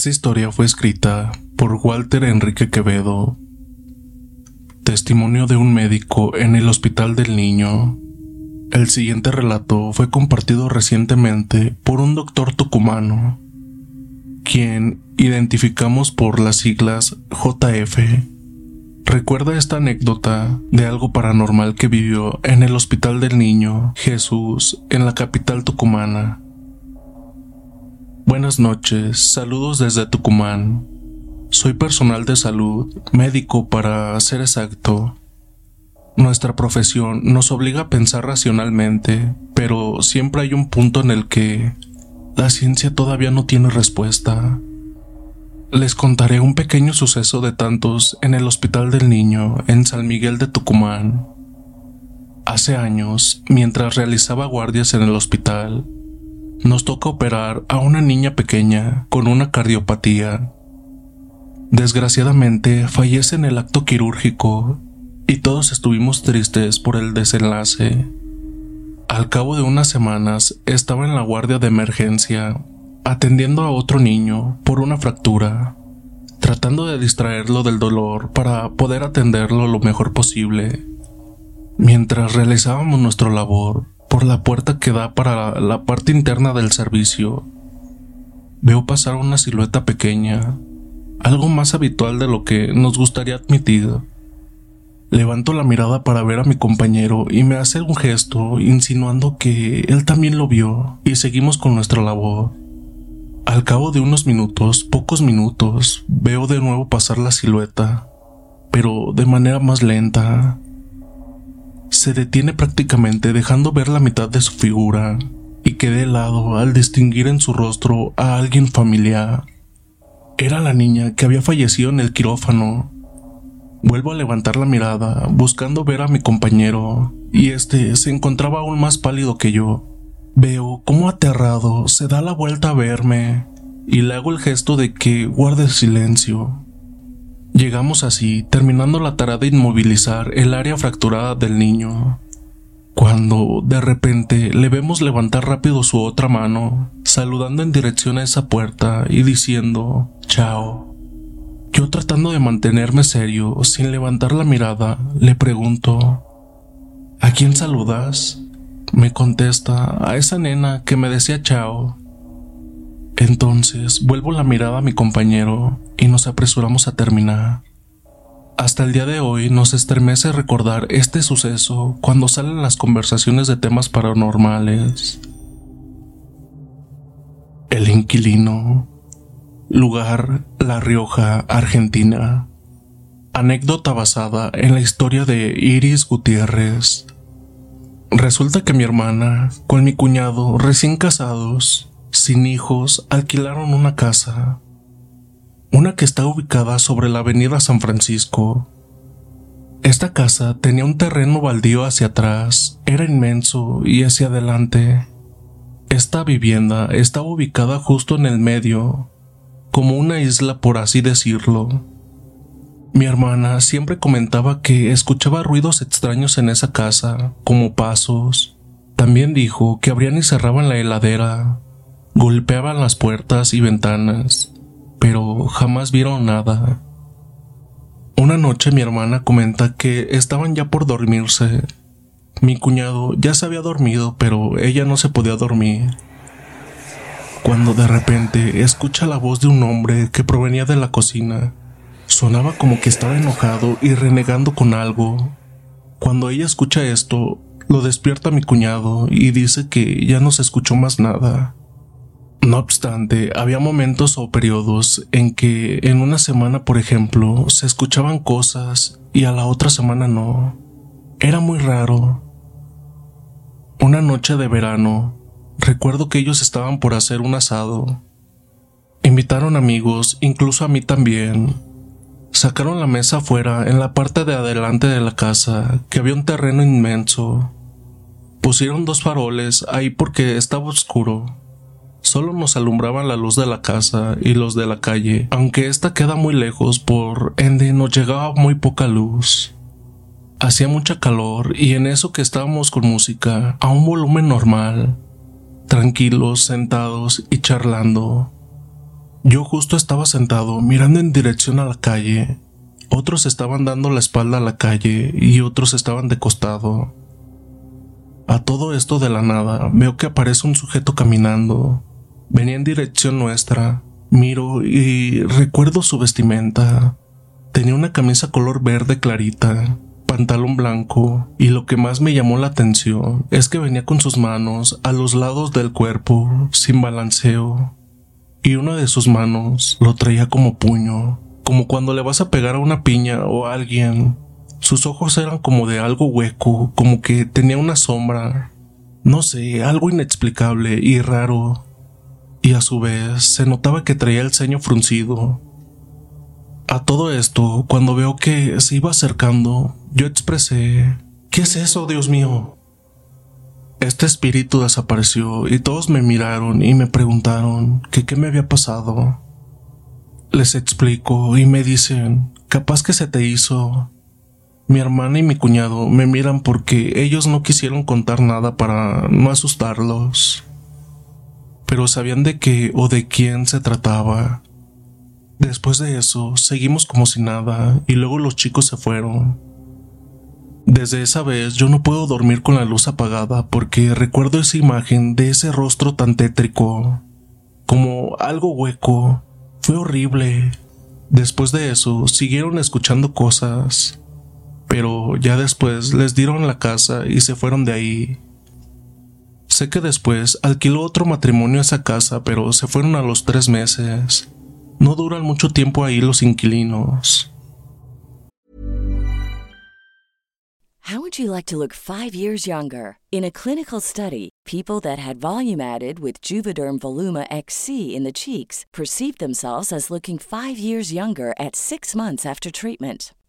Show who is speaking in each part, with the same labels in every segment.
Speaker 1: Esta historia fue escrita por Walter Enrique Quevedo, testimonio de un médico en el Hospital del Niño. El siguiente relato fue compartido recientemente por un doctor tucumano, quien identificamos por las siglas JF. Recuerda esta anécdota de algo paranormal que vivió en el Hospital del Niño Jesús en la capital tucumana. Buenas noches, saludos desde Tucumán. Soy personal de salud, médico para ser exacto. Nuestra profesión nos obliga a pensar racionalmente, pero siempre hay un punto en el que la ciencia todavía no tiene respuesta. Les contaré un pequeño suceso de tantos en el Hospital del Niño en San Miguel de Tucumán. Hace años, mientras realizaba guardias en el hospital, nos toca operar a una niña pequeña con una cardiopatía. Desgraciadamente fallece en el acto quirúrgico y todos estuvimos tristes por el desenlace. Al cabo de unas semanas estaba en la guardia de emergencia atendiendo a otro niño por una fractura, tratando de distraerlo del dolor para poder atenderlo lo mejor posible. Mientras realizábamos nuestra labor, por la puerta que da para la parte interna del servicio, veo pasar una silueta pequeña, algo más habitual de lo que nos gustaría admitir. Levanto la mirada para ver a mi compañero y me hace un gesto insinuando que él también lo vio y seguimos con nuestra labor. Al cabo de unos minutos, pocos minutos, veo de nuevo pasar la silueta, pero de manera más lenta, se detiene prácticamente dejando ver la mitad de su figura y quedé helado al distinguir en su rostro a alguien familiar. Era la niña que había fallecido en el quirófano. Vuelvo a levantar la mirada buscando ver a mi compañero y este se encontraba aún más pálido que yo. Veo cómo aterrado se da la vuelta a verme y le hago el gesto de que guarde silencio. Llegamos así, terminando la tarea de inmovilizar el área fracturada del niño, cuando de repente le vemos levantar rápido su otra mano, saludando en dirección a esa puerta y diciendo chao. Yo tratando de mantenerme serio, sin levantar la mirada, le pregunto ¿A quién saludas? Me contesta a esa nena que me decía chao. Entonces vuelvo la mirada a mi compañero y nos apresuramos a terminar. Hasta el día de hoy nos estremece recordar este suceso cuando salen las conversaciones de temas paranormales. El inquilino. Lugar La Rioja, Argentina. Anécdota basada en la historia de Iris Gutiérrez. Resulta que mi hermana, con mi cuñado, recién casados, sin hijos, alquilaron una casa. Una que está ubicada sobre la avenida San Francisco. Esta casa tenía un terreno baldío hacia atrás, era inmenso y hacia adelante. Esta vivienda estaba ubicada justo en el medio, como una isla por así decirlo. Mi hermana siempre comentaba que escuchaba ruidos extraños en esa casa, como pasos. También dijo que abrían y cerraban la heladera, golpeaban las puertas y ventanas, pero jamás vieron nada. Una noche mi hermana comenta que estaban ya por dormirse. Mi cuñado ya se había dormido, pero ella no se podía dormir. Cuando de repente escucha la voz de un hombre que provenía de la cocina Sonaba como que estaba enojado y renegando con algo. Cuando ella escucha esto, lo despierta mi cuñado y dice que ya no se escuchó más nada. No obstante, había momentos o periodos en que en una semana, por ejemplo, se escuchaban cosas y a la otra semana no. Era muy raro. Una noche de verano, recuerdo que ellos estaban por hacer un asado. Invitaron amigos, incluso a mí también, Sacaron la mesa afuera, en la parte de adelante de la casa, que había un terreno inmenso. Pusieron dos faroles ahí porque estaba oscuro. Solo nos alumbraban la luz de la casa y los de la calle, aunque esta queda muy lejos, por ende nos llegaba muy poca luz. Hacía mucha calor y en eso que estábamos con música, a un volumen normal, tranquilos, sentados y charlando. Yo justo estaba sentado mirando en dirección a la calle. Otros estaban dando la espalda a la calle y otros estaban de costado. A todo esto de la nada veo que aparece un sujeto caminando. Venía en dirección nuestra. Miro y recuerdo su vestimenta. Tenía una camisa color verde clarita, pantalón blanco, y lo que más me llamó la atención es que venía con sus manos a los lados del cuerpo, sin balanceo, y una de sus manos lo traía como puño, como cuando le vas a pegar a una piña o a alguien. Sus ojos eran como de algo hueco, como que tenía una sombra, no sé, algo inexplicable y raro. Y a su vez se notaba que traía el ceño fruncido. A todo esto, cuando veo que se iba acercando, yo expresé, ¿qué es eso, Dios mío? Este espíritu desapareció y todos me miraron y me preguntaron que qué me había pasado. Les explico y me dicen, capaz que se te hizo. Mi hermana y mi cuñado me miran porque ellos no quisieron contar nada para no asustarlos. Pero sabían de qué o de quién se trataba. Después de eso, seguimos como si nada y luego los chicos se fueron. Desde esa vez yo no puedo dormir con la luz apagada porque recuerdo esa imagen de ese rostro tan tétrico, como algo hueco. Fue horrible. Después de eso siguieron escuchando cosas, pero ya después les dieron la casa y se fueron de ahí. Sé que después alquiló otro matrimonio esa casa, pero se fueron a los tres meses. No duran mucho tiempo ahí los inquilinos.
Speaker 2: How would you like to look five years younger? In a clinical study, people that had volume added with Juvederm Voluma XC in the cheeks perceived themselves as looking five years younger at six months after treatment.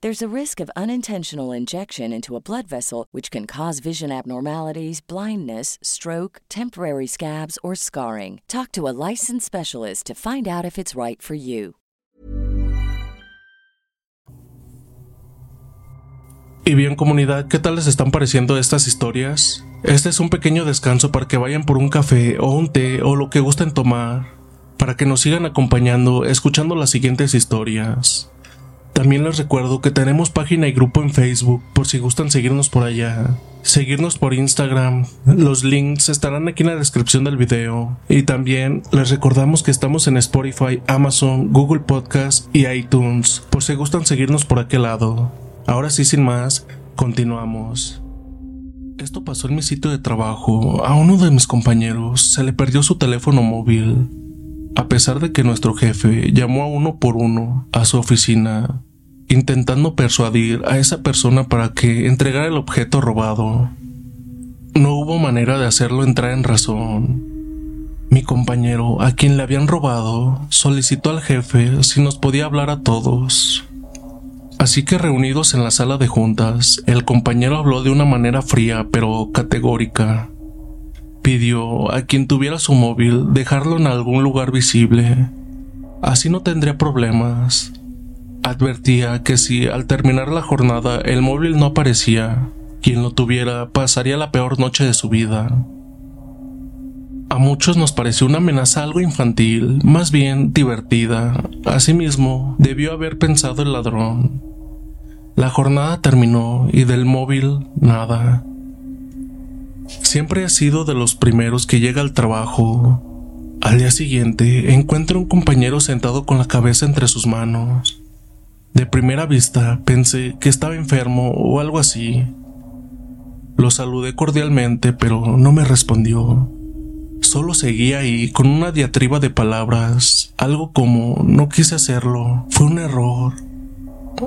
Speaker 2: There's a risk of unintentional injection into a blood vessel, which can cause vision abnormalities, blindness, stroke, temporary scabs, or scarring. Talk to a licensed specialist to find out if it's right for you.
Speaker 1: Y bien, comunidad, ¿qué tal les están pareciendo estas historias? Este es un pequeño descanso para que vayan por un café o un té o lo que gusten tomar, para que nos sigan acompañando escuchando las siguientes historias. También les recuerdo que tenemos página y grupo en Facebook por si gustan seguirnos por allá. Seguirnos por Instagram. Los links estarán aquí en la descripción del video. Y también les recordamos que estamos en Spotify, Amazon, Google Podcast y iTunes por si gustan seguirnos por aquel lado. Ahora sí, sin más, continuamos. Esto pasó en mi sitio de trabajo. A uno de mis compañeros se le perdió su teléfono móvil. A pesar de que nuestro jefe llamó a uno por uno a su oficina, intentando persuadir a esa persona para que entregara el objeto robado. No hubo manera de hacerlo entrar en razón. Mi compañero, a quien le habían robado, solicitó al jefe si nos podía hablar a todos. Así que reunidos en la sala de juntas, el compañero habló de una manera fría pero categórica. Pidió a quien tuviera su móvil dejarlo en algún lugar visible. Así no tendría problemas. Advertía que si al terminar la jornada el móvil no aparecía, quien lo tuviera pasaría la peor noche de su vida. A muchos nos pareció una amenaza algo infantil, más bien divertida. Asimismo, debió haber pensado el ladrón. La jornada terminó y del móvil nada. Siempre he sido de los primeros que llega al trabajo. Al día siguiente encuentro un compañero sentado con la cabeza entre sus manos. De primera vista pensé que estaba enfermo o algo así. Lo saludé cordialmente, pero no me respondió. Solo seguía ahí con una diatriba de palabras, algo como no quise hacerlo, fue un error.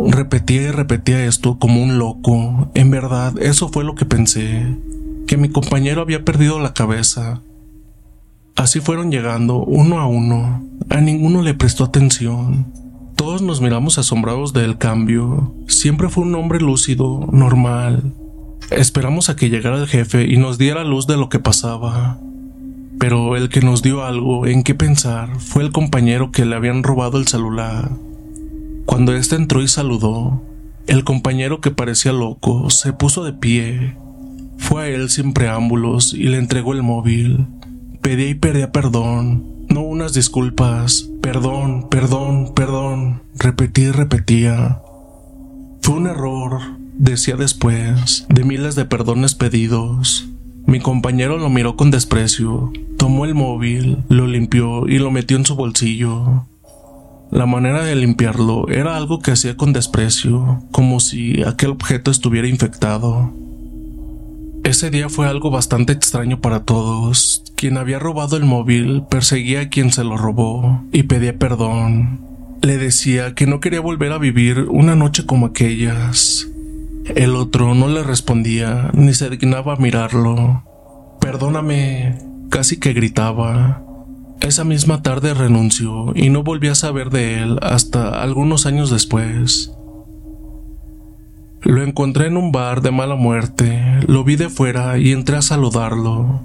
Speaker 1: Repetía y repetía esto como un loco. En verdad, eso fue lo que pensé, que mi compañero había perdido la cabeza. Así fueron llegando uno a uno. A ninguno le prestó atención. Todos nos miramos asombrados del cambio. Siempre fue un hombre lúcido, normal. Esperamos a que llegara el jefe y nos diera luz de lo que pasaba. Pero el que nos dio algo en qué pensar fue el compañero que le habían robado el celular. Cuando éste entró y saludó, el compañero que parecía loco se puso de pie. Fue a él sin preámbulos y le entregó el móvil. Pedía y pedía perdón, no unas disculpas, perdón, perdón, perdón, repetía y repetía. Fue un error, decía después, de miles de perdones pedidos. Mi compañero lo miró con desprecio, tomó el móvil, lo limpió y lo metió en su bolsillo. La manera de limpiarlo era algo que hacía con desprecio, como si aquel objeto estuviera infectado. Ese día fue algo bastante extraño para todos. Quien había robado el móvil perseguía a quien se lo robó y pedía perdón. Le decía que no quería volver a vivir una noche como aquellas. El otro no le respondía ni se dignaba a mirarlo. Perdóname, casi que gritaba. Esa misma tarde renunció y no volví a saber de él hasta algunos años después. Lo encontré en un bar de mala muerte, lo vi de fuera y entré a saludarlo.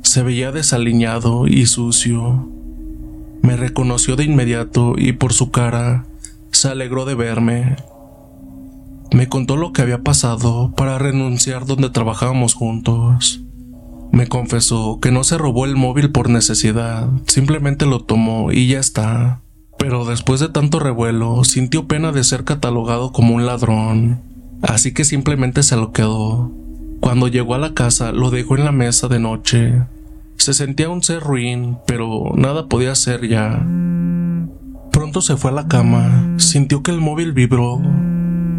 Speaker 1: Se veía desaliñado y sucio. Me reconoció de inmediato y por su cara se alegró de verme. Me contó lo que había pasado para renunciar donde trabajábamos juntos. Me confesó que no se robó el móvil por necesidad, simplemente lo tomó y ya está. Pero después de tanto revuelo, sintió pena de ser catalogado como un ladrón así que simplemente se lo quedó. Cuando llegó a la casa lo dejó en la mesa de noche. Se sentía un ser ruin, pero nada podía hacer ya. Pronto se fue a la cama, sintió que el móvil vibró.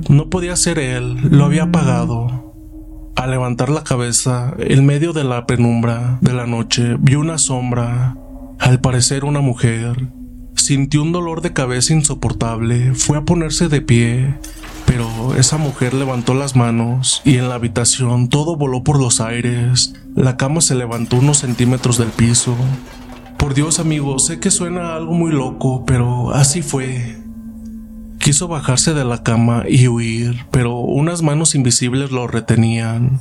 Speaker 1: No podía ser él, lo había apagado. Al levantar la cabeza, en medio de la penumbra de la noche, vio una sombra, al parecer una mujer. Sintió un dolor de cabeza insoportable, fue a ponerse de pie, pero esa mujer levantó las manos y en la habitación todo voló por los aires. La cama se levantó unos centímetros del piso. Por Dios, amigo, sé que suena algo muy loco, pero así fue. Quiso bajarse de la cama y huir, pero unas manos invisibles lo retenían.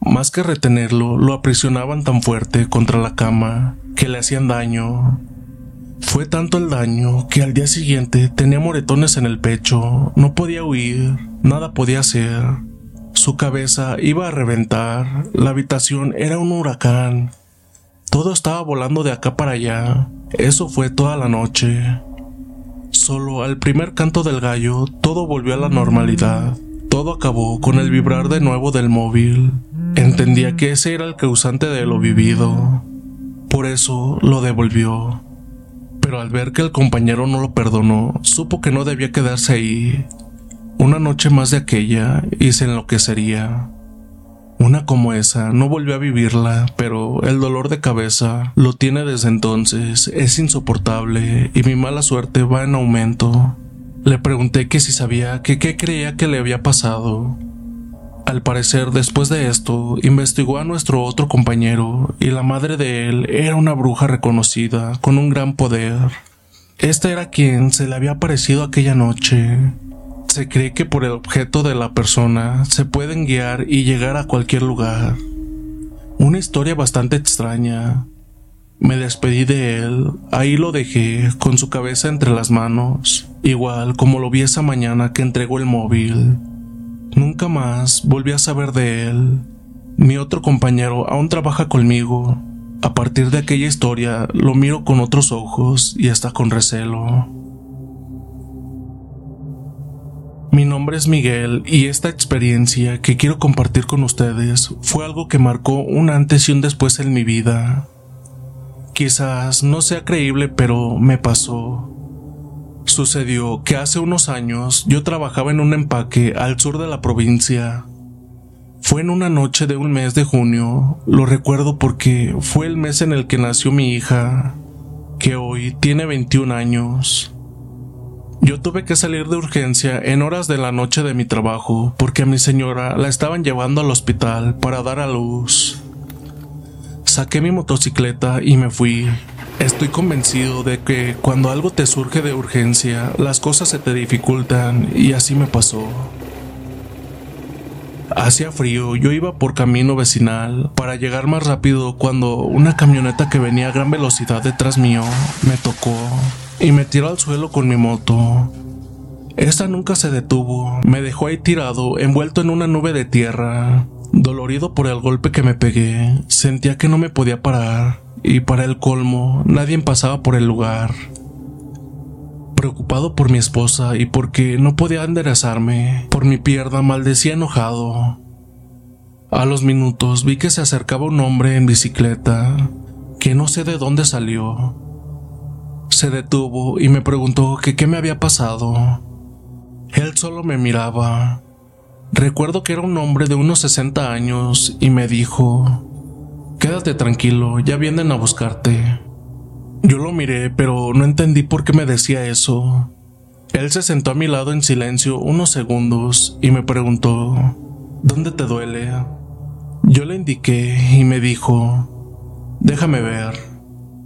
Speaker 1: Más que retenerlo, lo aprisionaban tan fuerte contra la cama que le hacían daño. Fue tanto el daño que al día siguiente tenía moretones en el pecho, no podía huir, nada podía hacer. su cabeza iba a reventar, la habitación era un huracán. Todo estaba volando de acá para allá. Eso fue toda la noche. Solo al primer canto del gallo todo volvió a la normalidad. Todo acabó con el vibrar de nuevo del móvil. Entendía que ese era el causante de lo vivido. Por eso lo devolvió. Pero al ver que el compañero no lo perdonó, supo que no debía quedarse ahí. Una noche más de aquella y se enloquecería. Una como esa no volvió a vivirla, pero el dolor de cabeza lo tiene desde entonces, es insoportable y mi mala suerte va en aumento. Le pregunté que si sabía que qué creía que le había pasado. Al parecer, después de esto, investigó a nuestro otro compañero y la madre de él era una bruja reconocida, con un gran poder. Esta era quien se le había aparecido aquella noche. Se cree que por el objeto de la persona se pueden guiar y llegar a cualquier lugar. Una historia bastante extraña, me despedí de él, ahí lo dejé, con su cabeza entre las manos, igual como lo vi esa mañana que entregó el móvil. Nunca más volví a saber de él. Mi otro compañero aún trabaja conmigo. A partir de aquella historia lo miro con otros ojos y hasta con recelo. Mi nombre es Miguel y esta experiencia que quiero compartir con ustedes fue algo que marcó un antes y un después en mi vida. Quizás no sea creíble, pero me pasó. Sucedió que hace unos años yo trabajaba en un empaque al sur de la provincia. Fue en una noche de un mes de junio, lo recuerdo porque fue el mes en el que nació mi hija, que hoy tiene 21 años. Yo tuve que salir de urgencia en horas de la noche de mi trabajo porque a mi señora la estaban llevando al hospital para dar a luz. Saqué mi motocicleta y me fui. Estoy convencido de que cuando algo te surge de urgencia, las cosas se te dificultan y así me pasó. Hacía frío, yo iba por camino vecinal para llegar más rápido cuando una camioneta que venía a gran velocidad detrás mío me tocó y me tiró al suelo con mi moto. Esta nunca se detuvo, me dejó ahí tirado, envuelto en una nube de tierra. Dolorido por el golpe que me pegué, sentía que no me podía parar, y para el colmo, nadie pasaba por el lugar. Preocupado por mi esposa y porque no podía enderezarme, por mi pierna maldecía enojado. A los minutos vi que se acercaba un hombre en bicicleta, que no sé de dónde salió. Se detuvo y me preguntó que qué me había pasado. Él solo me miraba, Recuerdo que era un hombre de unos 60 años y me dijo, Quédate tranquilo, ya vienen a buscarte. Yo lo miré, pero no entendí por qué me decía eso. Él se sentó a mi lado en silencio unos segundos y me preguntó, ¿Dónde te duele? Yo le indiqué y me dijo, Déjame ver.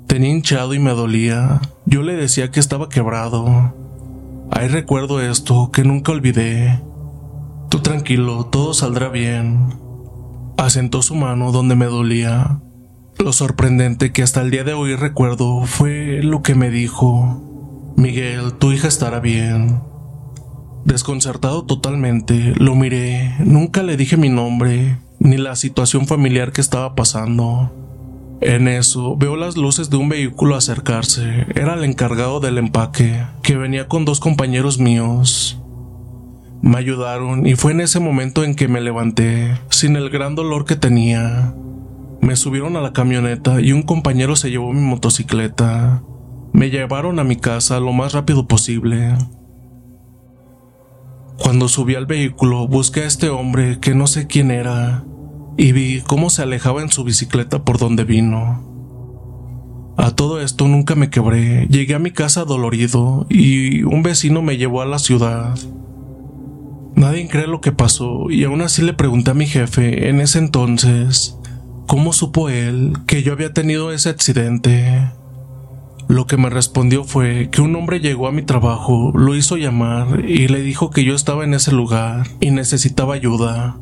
Speaker 1: Tenía hinchado y me dolía. Yo le decía que estaba quebrado. Ahí recuerdo esto que nunca olvidé. Tú tranquilo, todo saldrá bien. Asentó su mano donde me dolía. Lo sorprendente que hasta el día de hoy recuerdo fue lo que me dijo. Miguel, tu hija estará bien. Desconcertado totalmente, lo miré, nunca le dije mi nombre, ni la situación familiar que estaba pasando. En eso veo las luces de un vehículo acercarse. Era el encargado del empaque, que venía con dos compañeros míos. Me ayudaron y fue en ese momento en que me levanté, sin el gran dolor que tenía. Me subieron a la camioneta y un compañero se llevó mi motocicleta. Me llevaron a mi casa lo más rápido posible. Cuando subí al vehículo busqué a este hombre que no sé quién era y vi cómo se alejaba en su bicicleta por donde vino. A todo esto nunca me quebré, llegué a mi casa dolorido y un vecino me llevó a la ciudad. Nadie cree lo que pasó y aún así le pregunté a mi jefe en ese entonces cómo supo él que yo había tenido ese accidente. Lo que me respondió fue que un hombre llegó a mi trabajo, lo hizo llamar y le dijo que yo estaba en ese lugar y necesitaba ayuda.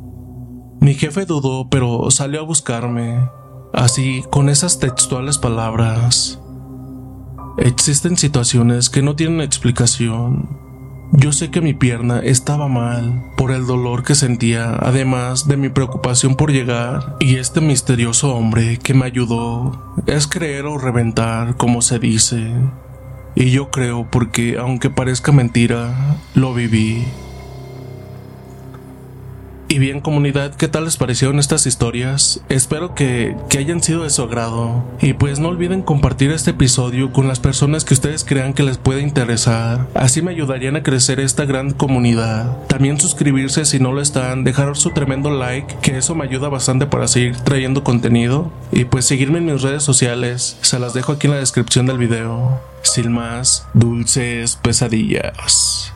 Speaker 1: Mi jefe dudó, pero salió a buscarme, así con esas textuales palabras. Existen situaciones que no tienen explicación, Yo sé que mi pierna estaba mal por el dolor que sentía, además de mi preocupación por llegar, y este misterioso hombre que me ayudó es creer o reventar, como se dice. Y yo creo porque, aunque parezca mentira, lo viví. Y bien comunidad, ¿qué tal les parecieron estas historias? Espero que, que, hayan sido de su agrado. Y pues no olviden compartir este episodio con las personas que ustedes crean que les puede interesar. Así me ayudarían a crecer esta gran comunidad. También suscribirse si no lo están, dejar su tremendo like, que eso me ayuda bastante para seguir trayendo contenido. Y pues seguirme en mis redes sociales, se las dejo aquí en la descripción del video. Sin más, dulces pesadillas.